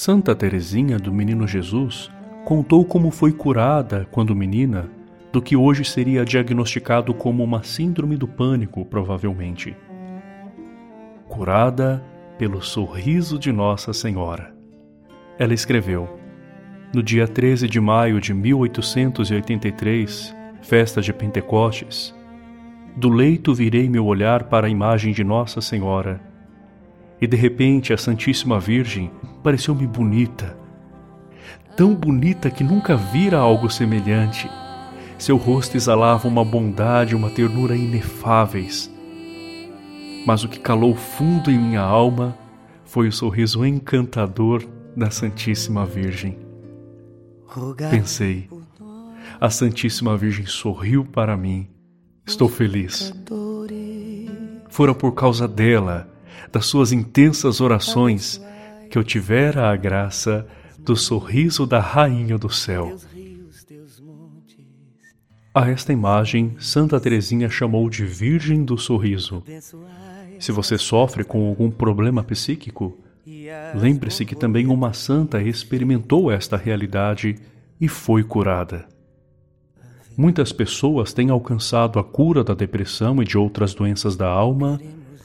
Santa Teresinha do Menino Jesus contou como foi curada quando menina do que hoje seria diagnosticado como uma síndrome do pânico, provavelmente. Curada pelo sorriso de Nossa Senhora. Ela escreveu: No dia 13 de maio de 1883, festa de Pentecostes, do leito virei meu olhar para a imagem de Nossa Senhora, e de repente a Santíssima Virgem pareceu-me bonita, tão bonita que nunca vira algo semelhante. Seu rosto exalava uma bondade e uma ternura inefáveis. Mas o que calou fundo em minha alma foi o sorriso encantador da Santíssima Virgem. Pensei, a Santíssima Virgem sorriu para mim. Estou feliz. Fora por causa dela, das suas intensas orações, que eu tivera a graça do sorriso da Rainha do Céu. A esta imagem, Santa Teresinha chamou de Virgem do Sorriso. Se você sofre com algum problema psíquico, lembre-se que também uma santa experimentou esta realidade e foi curada. Muitas pessoas têm alcançado a cura da depressão e de outras doenças da alma,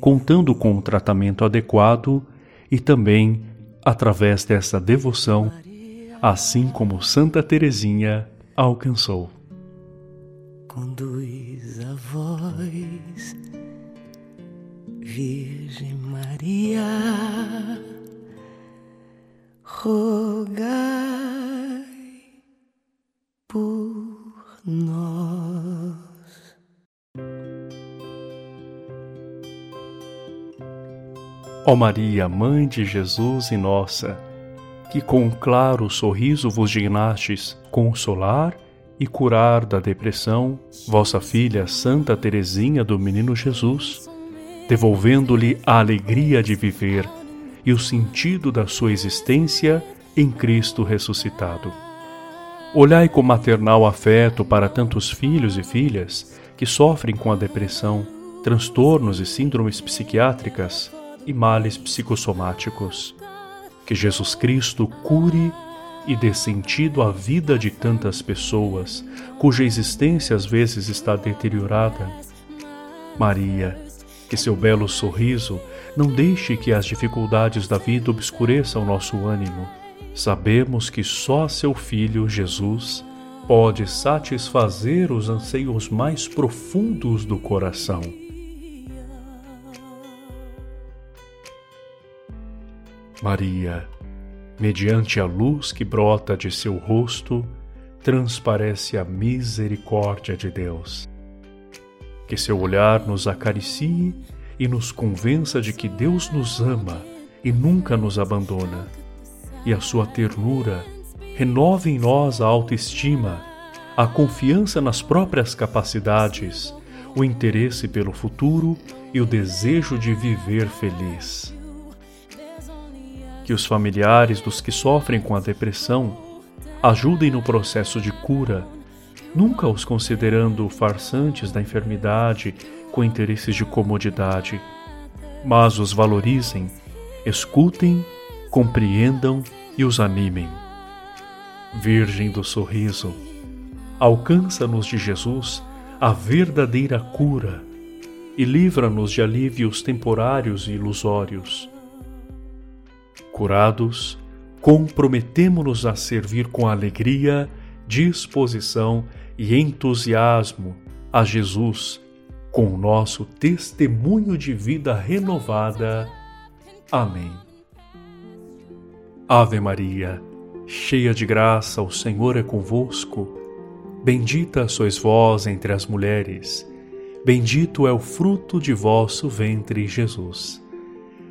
contando com um tratamento adequado e também através dessa devoção, assim como Santa Teresinha alcançou. Conduz a voz, Virgem Maria, rogai Ó Maria, Mãe de Jesus e nossa, que com um claro sorriso vos dignastes consolar e curar da depressão vossa filha Santa Teresinha do Menino Jesus, devolvendo-lhe a alegria de viver e o sentido da sua existência em Cristo ressuscitado. Olhai com maternal afeto para tantos filhos e filhas que sofrem com a depressão, transtornos e síndromes psiquiátricas e males psicossomáticos. Que Jesus Cristo cure e dê sentido à vida de tantas pessoas cuja existência às vezes está deteriorada. Maria, que seu belo sorriso não deixe que as dificuldades da vida obscureçam nosso ânimo Sabemos que só seu Filho, Jesus, pode satisfazer os anseios mais profundos do coração. Maria, mediante a luz que brota de seu rosto, transparece a misericórdia de Deus. Que seu olhar nos acaricie e nos convença de que Deus nos ama e nunca nos abandona e a sua ternura renove em nós a autoestima, a confiança nas próprias capacidades, o interesse pelo futuro e o desejo de viver feliz. Que os familiares dos que sofrem com a depressão ajudem no processo de cura, nunca os considerando farsantes da enfermidade com interesses de comodidade, mas os valorizem, escutem compreendam e os animem. Virgem do sorriso, alcança-nos de Jesus a verdadeira cura e livra-nos de alívios temporários e ilusórios. Curados, comprometemo-nos a servir com alegria, disposição e entusiasmo a Jesus com o nosso testemunho de vida renovada. Amém. Ave Maria, cheia de graça, o Senhor é convosco. Bendita sois vós entre as mulheres, bendito é o fruto de vosso ventre, Jesus.